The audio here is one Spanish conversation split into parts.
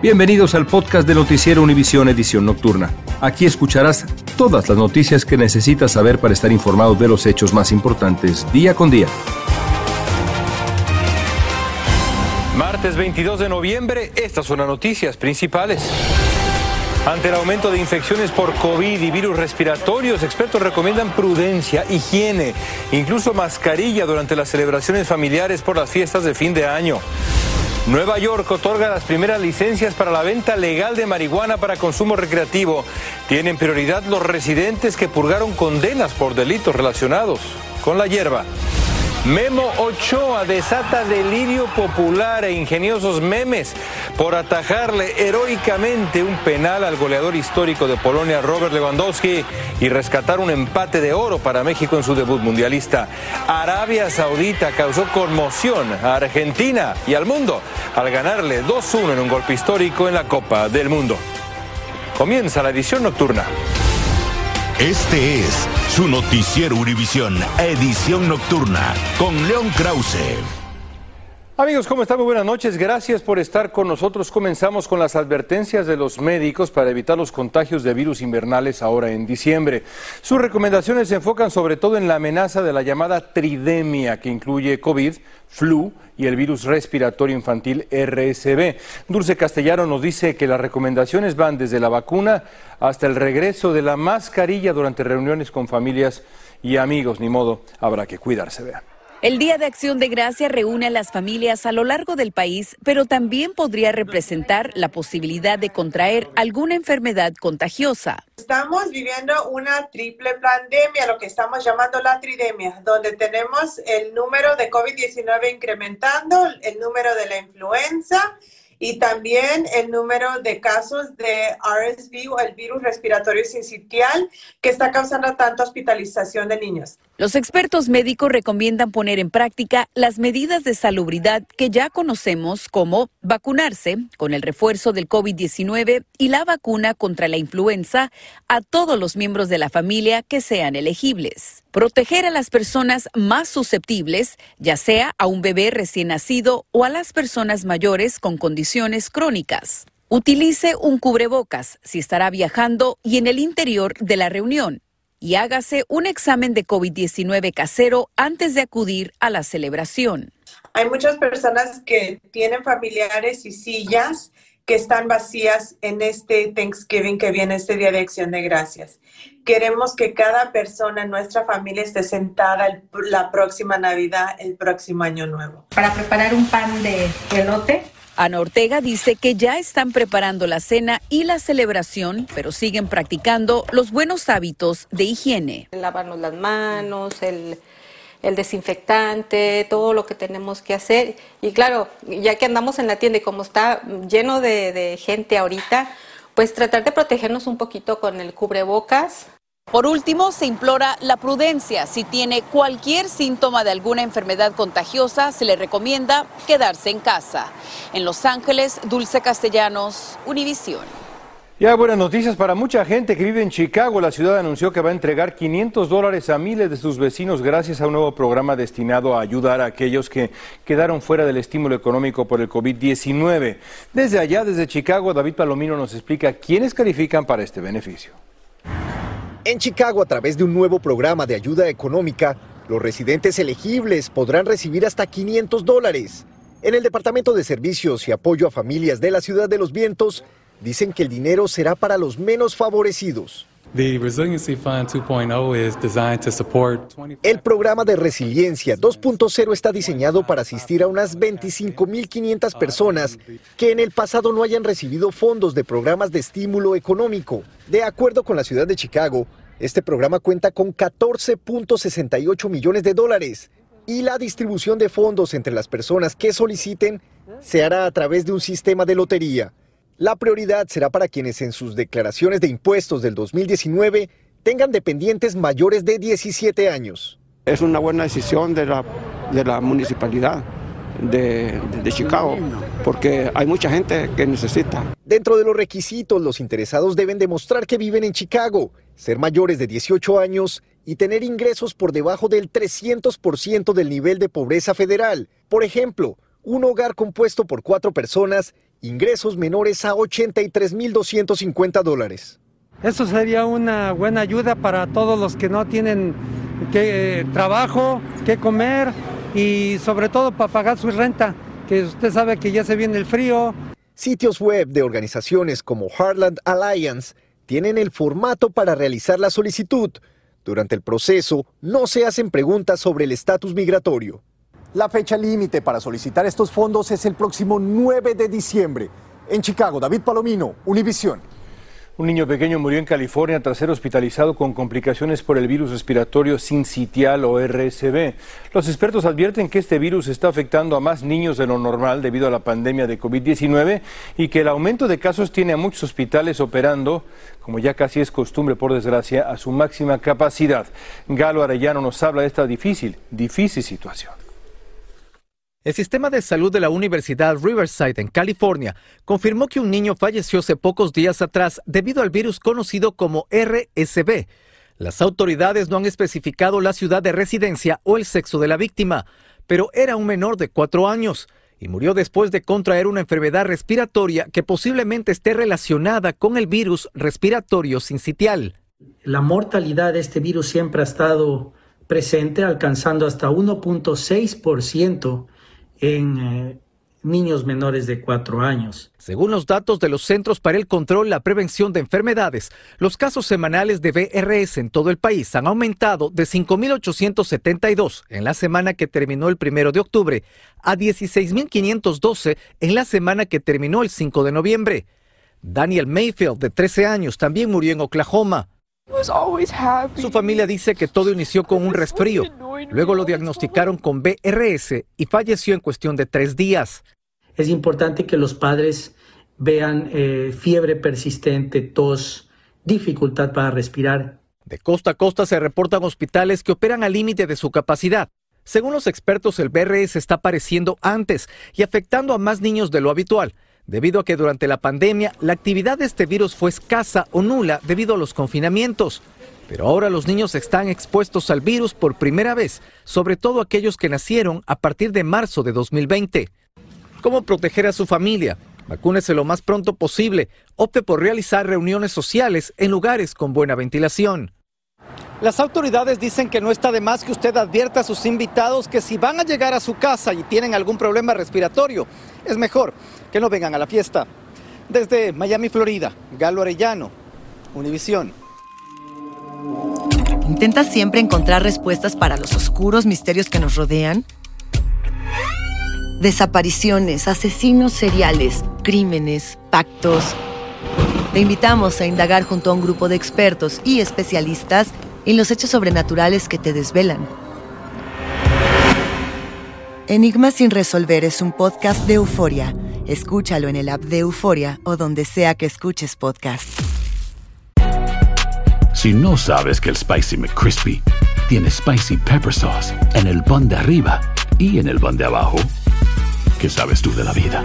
Bienvenidos al podcast de Noticiero Univisión Edición Nocturna. Aquí escucharás todas las noticias que necesitas saber para estar informado de los hechos más importantes día con día. Martes 22 de noviembre, estas son las noticias principales. Ante el aumento de infecciones por COVID y virus respiratorios, expertos recomiendan prudencia, higiene, incluso mascarilla durante las celebraciones familiares por las fiestas de fin de año. Nueva York otorga las primeras licencias para la venta legal de marihuana para consumo recreativo. Tienen prioridad los residentes que purgaron condenas por delitos relacionados con la hierba. Memo Ochoa desata delirio popular e ingeniosos memes por atajarle heroicamente un penal al goleador histórico de Polonia Robert Lewandowski y rescatar un empate de oro para México en su debut mundialista. Arabia Saudita causó conmoción a Argentina y al mundo al ganarle 2-1 en un golpe histórico en la Copa del Mundo. Comienza la edición nocturna. Este es su noticiero Univisión, edición nocturna, con León Krause. Amigos, ¿cómo están? Muy buenas noches. Gracias por estar con nosotros. Comenzamos con las advertencias de los médicos para evitar los contagios de virus invernales ahora en diciembre. Sus recomendaciones se enfocan sobre todo en la amenaza de la llamada tridemia, que incluye COVID, flu y el virus respiratorio infantil RSV. Dulce Castellano nos dice que las recomendaciones van desde la vacuna hasta el regreso de la mascarilla durante reuniones con familias y amigos. Ni modo, habrá que cuidarse. Vean. El Día de Acción de Gracia reúne a las familias a lo largo del país, pero también podría representar la posibilidad de contraer alguna enfermedad contagiosa. Estamos viviendo una triple pandemia, lo que estamos llamando la tridemia, donde tenemos el número de COVID-19 incrementando, el número de la influenza y también el número de casos de RSV o el virus respiratorio sincitial que está causando tanta hospitalización de niños. Los expertos médicos recomiendan poner en práctica las medidas de salubridad que ya conocemos como vacunarse con el refuerzo del COVID-19 y la vacuna contra la influenza a todos los miembros de la familia que sean elegibles. Proteger a las personas más susceptibles, ya sea a un bebé recién nacido o a las personas mayores con condiciones crónicas. Utilice un cubrebocas si estará viajando y en el interior de la reunión y hágase un examen de COVID-19 casero antes de acudir a la celebración. Hay muchas personas que tienen familiares y sillas que están vacías en este Thanksgiving que viene, este Día de Acción de Gracias. Queremos que cada persona en nuestra familia esté sentada la próxima Navidad, el próximo Año Nuevo. Para preparar un pan de elote, Ana Ortega dice que ya están preparando la cena y la celebración, pero siguen practicando los buenos hábitos de higiene. Lavarnos las manos, el, desinfectante, todo lo que tenemos que hacer. Y claro, ya que andamos en la tienda y como está lleno de, de gente ahorita, pues tratar de protegernos un poquito con el cubrebocas, por último, se implora la prudencia. Si tiene cualquier síntoma de alguna enfermedad contagiosa, se le recomienda quedarse en casa. En Los Ángeles, Dulce Castellanos, Univisión. Ya buenas noticias para mucha gente que vive en Chicago. La ciudad anunció que va a entregar 500 dólares a miles de sus vecinos gracias a un nuevo programa destinado a ayudar a aquellos que quedaron fuera del estímulo económico por el COVID-19. Desde allá, desde Chicago, David Palomino nos explica quiénes califican para este beneficio. En Chicago, a través de un nuevo programa de ayuda económica, los residentes elegibles podrán recibir hasta 500 dólares. En el Departamento de Servicios y Apoyo a Familias de la Ciudad de los Vientos dicen que el dinero será para los menos favorecidos. El programa de resiliencia 2.0 está diseñado para asistir a unas 25.500 personas que en el pasado no hayan recibido fondos de programas de estímulo económico. De acuerdo con la ciudad de Chicago, este programa cuenta con 14.68 millones de dólares y la distribución de fondos entre las personas que soliciten se hará a través de un sistema de lotería. La prioridad será para quienes en sus declaraciones de impuestos del 2019 tengan dependientes mayores de 17 años. Es una buena decisión de la, de la municipalidad de, de, Chicago, porque hay mucha gente que necesita. Dentro de los requisitos, los interesados deben demostrar que viven en Chicago, ser mayores de 18 años y tener ingresos por debajo del 300% del nivel de pobreza federal. Por ejemplo, un hogar compuesto por cuatro personas ingresos menores a 83.250 dólares. Eso sería una buena ayuda para todos los que no tienen que, eh, trabajo, que comer y sobre todo para pagar su renta, que usted sabe que ya se viene el frío. Sitios web de organizaciones como Heartland Alliance tienen el formato para realizar la solicitud. Durante el proceso no se hacen preguntas sobre el estatus migratorio. La fecha límite para solicitar estos fondos es el próximo 9 de diciembre. En Chicago, David Palomino, Univisión. Un niño pequeño murió en California tras ser hospitalizado con complicaciones por el virus respiratorio sincitial o RSV. Los expertos advierten que este virus está afectando a más niños de lo normal debido a la pandemia de COVID-19 y que el aumento de casos tiene a muchos hospitales operando, como ya casi es costumbre por desgracia, a su máxima capacidad. Galo Arellano nos habla de esta difícil, difícil situación. El sistema de salud de la Universidad Riverside en California confirmó que un niño falleció hace pocos días atrás debido al virus conocido como RSV. Las autoridades no han especificado la ciudad de residencia o el sexo de la víctima, pero era un menor de cuatro años y murió después de contraer una enfermedad respiratoria que posiblemente esté relacionada con el virus respiratorio sincitial. La mortalidad de este virus siempre ha estado presente, alcanzando hasta 1.6% en eh, niños menores de cuatro años. Según los datos de los Centros para el Control y la Prevención de Enfermedades, los casos semanales de BRS en todo el país han aumentado de 5.872 en la semana que terminó el primero de octubre a 16.512 en la semana que terminó el 5 de noviembre. Daniel Mayfield, de 13 años, también murió en Oklahoma. Su familia dice que todo inició con un resfrío. Luego lo diagnosticaron con BRS y falleció en cuestión de tres días. Es importante que los padres vean eh, fiebre persistente, tos, dificultad para respirar. De costa a costa se reportan hospitales que operan al límite de su capacidad. Según los expertos, el BRS está apareciendo antes y afectando a más niños de lo habitual debido a que durante la pandemia la actividad de este virus fue escasa o nula debido a los confinamientos. Pero ahora los niños están expuestos al virus por primera vez, sobre todo aquellos que nacieron a partir de marzo de 2020. ¿Cómo proteger a su familia? Vacúnese lo más pronto posible. Opte por realizar reuniones sociales en lugares con buena ventilación. Las autoridades dicen que no está de más que usted advierta a sus invitados que si van a llegar a su casa y tienen algún problema respiratorio, es mejor que no vengan a la fiesta. Desde Miami, Florida, Galo Arellano, Univisión. ¿Intentas siempre encontrar respuestas para los oscuros misterios que nos rodean? Desapariciones, asesinos seriales, crímenes, pactos. Te invitamos a indagar junto a un grupo de expertos y especialistas en los hechos sobrenaturales que te desvelan. Enigma sin resolver es un podcast de euforia. Escúchalo en el app de Euforia o donde sea que escuches podcast. Si no sabes que el Spicy McCrispy tiene Spicy Pepper Sauce en el pan de arriba y en el pan de abajo, ¿qué sabes tú de la vida?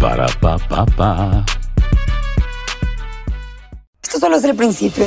Para, pa, pa, pa. Esto solo es el principio.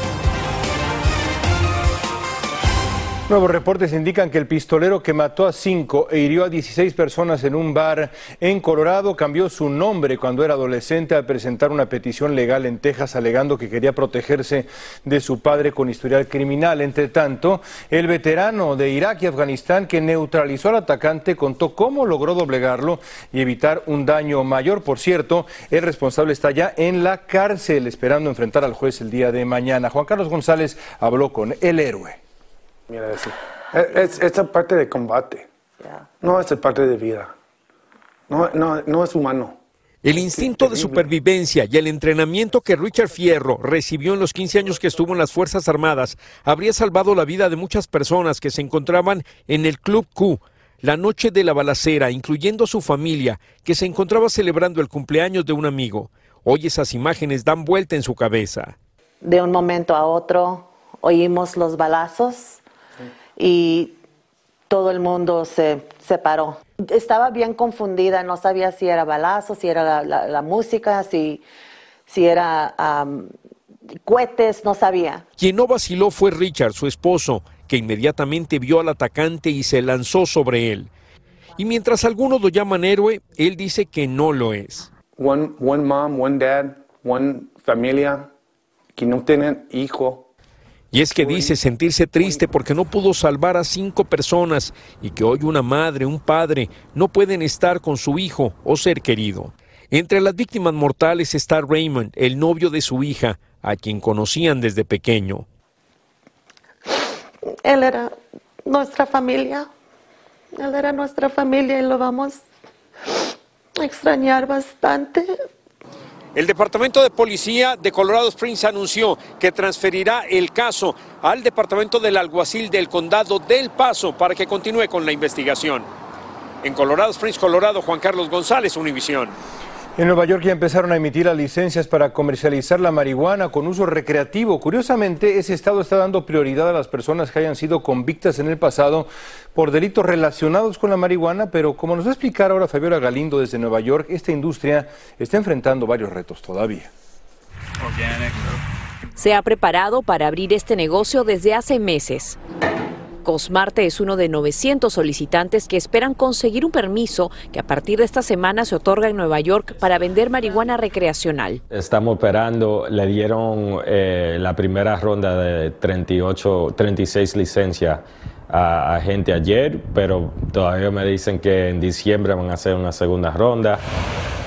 Nuevos reportes indican que el pistolero que mató a cinco e hirió a 16 personas en un bar en Colorado cambió su nombre cuando era adolescente al presentar una petición legal en Texas alegando que quería protegerse de su padre con historial criminal. Entre tanto, el veterano de Irak y Afganistán que neutralizó al atacante contó cómo logró doblegarlo y evitar un daño mayor. Por cierto, el responsable está ya en la cárcel esperando enfrentar al juez el día de mañana. Juan Carlos González habló con el héroe. Mira, es, esta parte de combate. No es parte de vida. No, no, no es humano. El instinto de supervivencia y el entrenamiento que Richard Fierro recibió en los 15 años que estuvo en las Fuerzas Armadas habría salvado la vida de muchas personas que se encontraban en el Club Q la noche de la balacera, incluyendo su familia, que se encontraba celebrando el cumpleaños de un amigo. Hoy esas imágenes dan vuelta en su cabeza. De un momento a otro oímos los balazos y todo el mundo se separó. Estaba bien confundida, no sabía si era balazo, si era la, música, si, si era cohetes, no sabía. Quien no vaciló fue Richard, su esposo, que inmediatamente vio al atacante y se lanzó sobre él. Y mientras algunos lo llaman héroe, él dice que no lo es. One, one mom, one dad, one familia que no tienen hijo y es que dice sentirse triste porque no pudo salvar a cinco personas y que hoy una madre, un padre no pueden estar con su hijo o ser querido. Entre las víctimas mortales está Raymond, el novio de su hija, a quien conocían desde pequeño. Él era nuestra familia. Él era nuestra familia y lo vamos a extrañar bastante. El Departamento de Policía de Colorado Springs anunció que transferirá el caso al Departamento del Alguacil del Condado del Paso para que continúe con la investigación. En Colorado Springs, Colorado, Juan Carlos González, Univisión. En Nueva York ya empezaron a emitir las licencias para comercializar la marihuana con uso recreativo. Curiosamente, ese estado está dando prioridad a las personas que hayan sido convictas en el pasado por delitos relacionados con la marihuana, pero como nos va a explicar ahora Fabiola Galindo desde Nueva York, esta industria está enfrentando varios retos todavía. Se ha preparado para abrir este negocio desde hace meses. Cosmarte es uno de 900 solicitantes que esperan conseguir un permiso que a partir de esta semana se otorga en Nueva York para vender marihuana recreacional. Estamos operando, le dieron eh, la primera ronda de 38, 36 licencias a, a, gente ayer, pero todavía me dicen que en diciembre van a hacer una segunda ronda.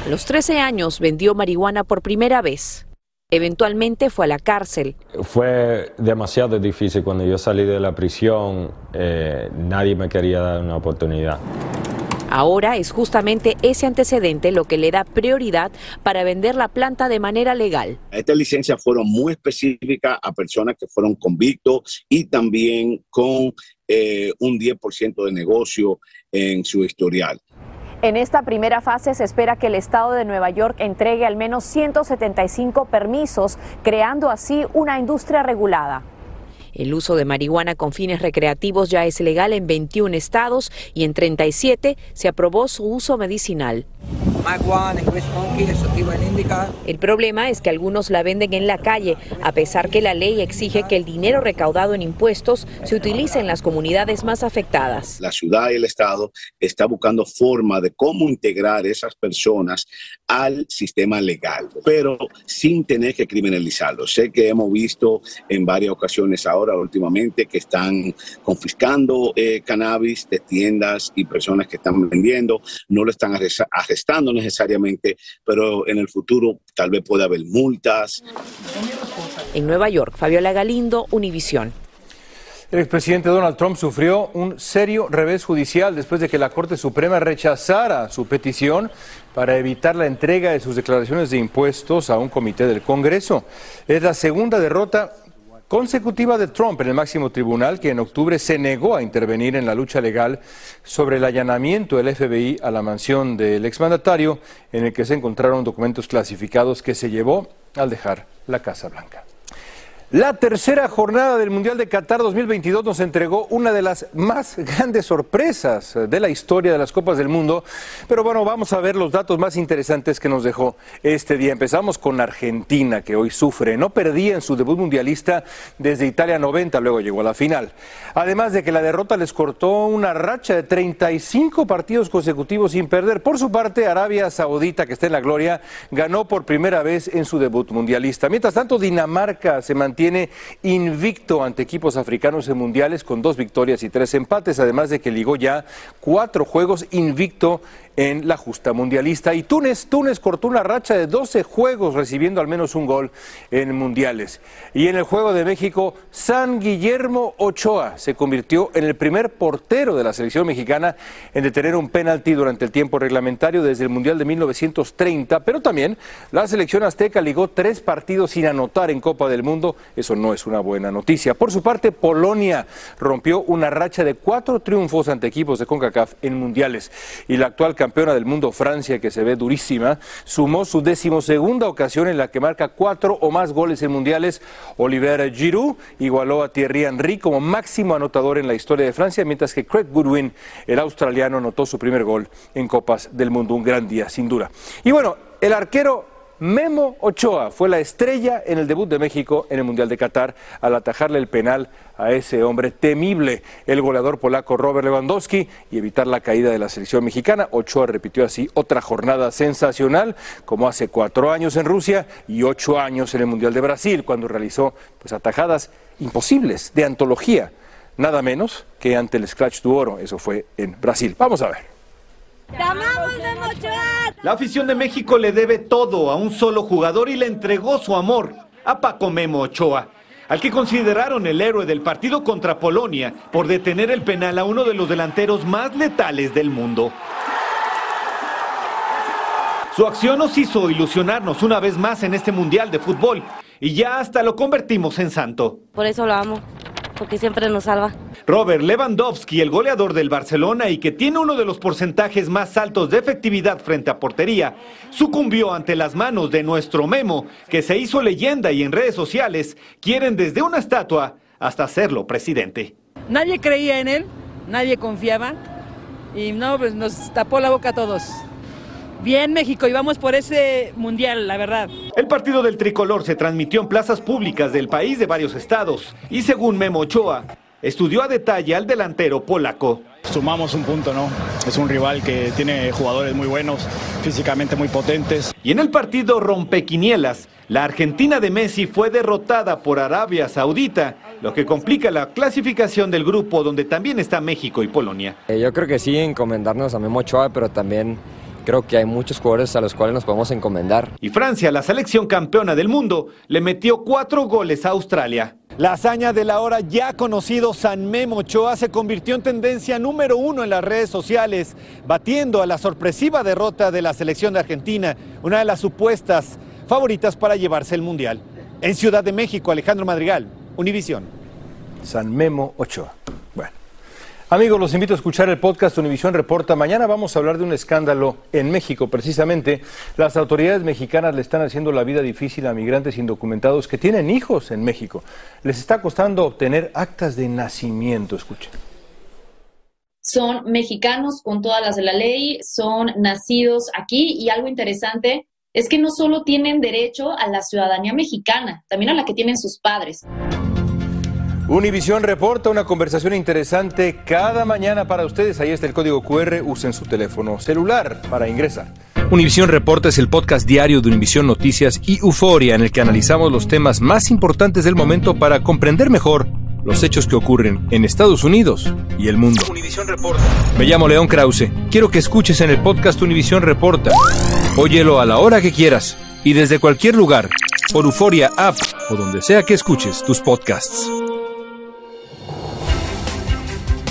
A los 13 años vendió marihuana por primera vez. Eventualmente fue a la cárcel. Fue demasiado difícil cuando yo salí de la prisión, eh, nadie me quería dar una oportunidad. Ahora es justamente ese antecedente lo que le da prioridad para vender la planta de manera legal. Estas licencias fueron muy específicas a personas que fueron convictos y también con eh, un 10% de negocio en su historial. En esta primera fase se espera que el Estado de Nueva York entregue al menos 175 permisos, creando así una industria regulada. El uso de marihuana con fines recreativos ya es legal en 21 estados y en 37 se aprobó su uso medicinal. El problema es que algunos la venden en la calle, a pesar que la ley exige que el dinero recaudado en impuestos se utilice en las comunidades más afectadas. La ciudad y el Estado está buscando forma de cómo integrar esas personas al sistema legal, pero sin tener que criminalizarlo. Sé que hemos visto en varias ocasiones ahora, últimamente, que están confiscando eh, cannabis de tiendas y personas que están vendiendo, no lo están arrestando necesariamente, pero en el futuro tal vez pueda haber multas. En Nueva York, Fabiola Galindo, Univisión. El expresidente Donald Trump sufrió un serio revés judicial después de que la Corte Suprema rechazara su petición para evitar la entrega de sus declaraciones de impuestos a un comité del Congreso. Es la segunda derrota consecutiva de Trump en el máximo tribunal, que en octubre se negó a intervenir en la lucha legal sobre el allanamiento del FBI a la mansión del exmandatario, en el que se encontraron documentos clasificados que se llevó al dejar la Casa Blanca. La tercera jornada del Mundial de Qatar 2022 nos entregó una de las más grandes sorpresas de la historia de las Copas del Mundo. Pero bueno, vamos a ver los datos más interesantes que nos dejó este día. Empezamos con Argentina, que hoy sufre. No perdía en su debut mundialista desde Italia 90, luego llegó a la final. Además de que la derrota les cortó una racha de 35 partidos consecutivos sin perder. Por su parte, Arabia Saudita, que está en la gloria, ganó por primera vez en su debut mundialista. Mientras tanto, Dinamarca se mantiene tiene invicto ante equipos africanos en mundiales con dos victorias y tres empates, además de que ligó ya cuatro juegos invicto en la justa mundialista. Y Túnez, Túnez cortó una racha de 12 juegos recibiendo al menos un gol en mundiales. Y en el juego de México, San Guillermo Ochoa se convirtió en el primer portero de la selección mexicana en detener un penalti durante el tiempo reglamentario desde el Mundial de 1930, pero también la selección azteca ligó tres partidos sin anotar en Copa del Mundo. Eso no es una buena noticia. Por su parte, Polonia rompió una racha de cuatro triunfos ante equipos de CONCACAF en mundiales. Y la actual campeona del mundo Francia, que se ve durísima, sumó su decimosegunda ocasión en la que marca cuatro o más goles en mundiales. Oliver Giroud igualó a Thierry Henry como máximo anotador en la historia de Francia, mientras que Craig Goodwin, el australiano, anotó su primer gol en Copas del Mundo. Un gran día, sin duda. Y bueno, el arquero Memo Ochoa fue la estrella en el debut de México en el Mundial de Qatar al atajarle el penal a ese hombre temible, el goleador polaco Robert Lewandowski, y evitar la caída de la selección mexicana. Ochoa repitió así otra jornada sensacional, como hace cuatro años en Rusia y ocho años en el Mundial de Brasil, cuando realizó pues, atajadas imposibles de antología, nada menos que ante el Scratch du Oro. Eso fue en Brasil. Vamos a ver. La afición de México le debe todo a un solo jugador y le entregó su amor a Paco Memo Ochoa, al que consideraron el héroe del partido contra Polonia por detener el penal a uno de los delanteros más letales del mundo. Su acción nos hizo ilusionarnos una vez más en este Mundial de Fútbol y ya hasta lo convertimos en santo. Por eso lo amo porque siempre nos salva. Robert Lewandowski, el goleador del Barcelona y que tiene uno de los porcentajes más altos de efectividad frente a portería, sucumbió ante las manos de nuestro Memo, que se hizo leyenda y en redes sociales quieren desde una estatua hasta hacerlo presidente. Nadie creía en él, nadie confiaba y no, pues nos tapó la boca a todos. Bien México y vamos por ese mundial, la verdad. El partido del tricolor se transmitió en plazas públicas del país de varios estados y según Memo Ochoa, estudió a detalle al delantero polaco. Sumamos un punto, ¿no? Es un rival que tiene jugadores muy buenos, físicamente muy potentes. Y en el partido rompequinielas, la Argentina de Messi fue derrotada por Arabia Saudita, lo que complica la clasificación del grupo donde también está México y Polonia. Eh, yo creo que sí, encomendarnos a Memo Ochoa, pero también creo que hay muchos jugadores a los cuales nos podemos encomendar. Y Francia, la selección campeona del mundo, le metió cuatro goles a Australia. La hazaña del ahora ya conocido San Memo Ochoa se convirtió en tendencia número uno en las redes sociales, batiendo a la sorpresiva derrota de la selección de Argentina, una de las supuestas favoritas para llevarse el Mundial. En Ciudad de México, Alejandro Madrigal, Univisión. San Memo Ochoa. Amigos, los invito a escuchar el podcast Univisión Reporta. Mañana vamos a hablar de un escándalo en México, precisamente. Las autoridades mexicanas le están haciendo la vida difícil a migrantes indocumentados que tienen hijos en México. Les está costando obtener actas de nacimiento. Escuchen. Son mexicanos con todas las de la ley, son nacidos aquí y algo interesante es que no solo tienen derecho a la ciudadanía mexicana, también a la que tienen sus padres. Univisión reporta una conversación interesante cada mañana para ustedes. Ahí está el código QR. Usen su teléfono celular para ingresar. Univisión Reporta es el podcast diario de Univisión Noticias y Euforia en el que analizamos los temas más importantes del momento para comprender mejor los hechos que ocurren en Estados Unidos y el mundo. Univisión Reporta. Me llamo León Krause. Quiero que escuches en el podcast Univisión Reporta. Óyelo a la hora que quieras y desde cualquier lugar por Euforia App o donde sea que escuches tus podcasts.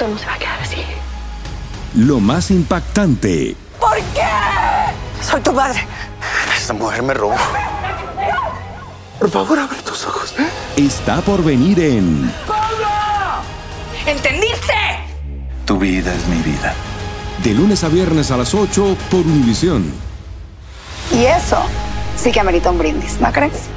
Esto no se va a quedar así. lo más impactante, ¿Por qué? Soy tu padre. Esta mujer me robó. Por favor, abre tus ojos. está por venir en ¿Entendiste? Tu vida es mi vida. De lunes a viernes a las 8 por Univisión. Y eso sí que amerita un brindis, ¿no crees?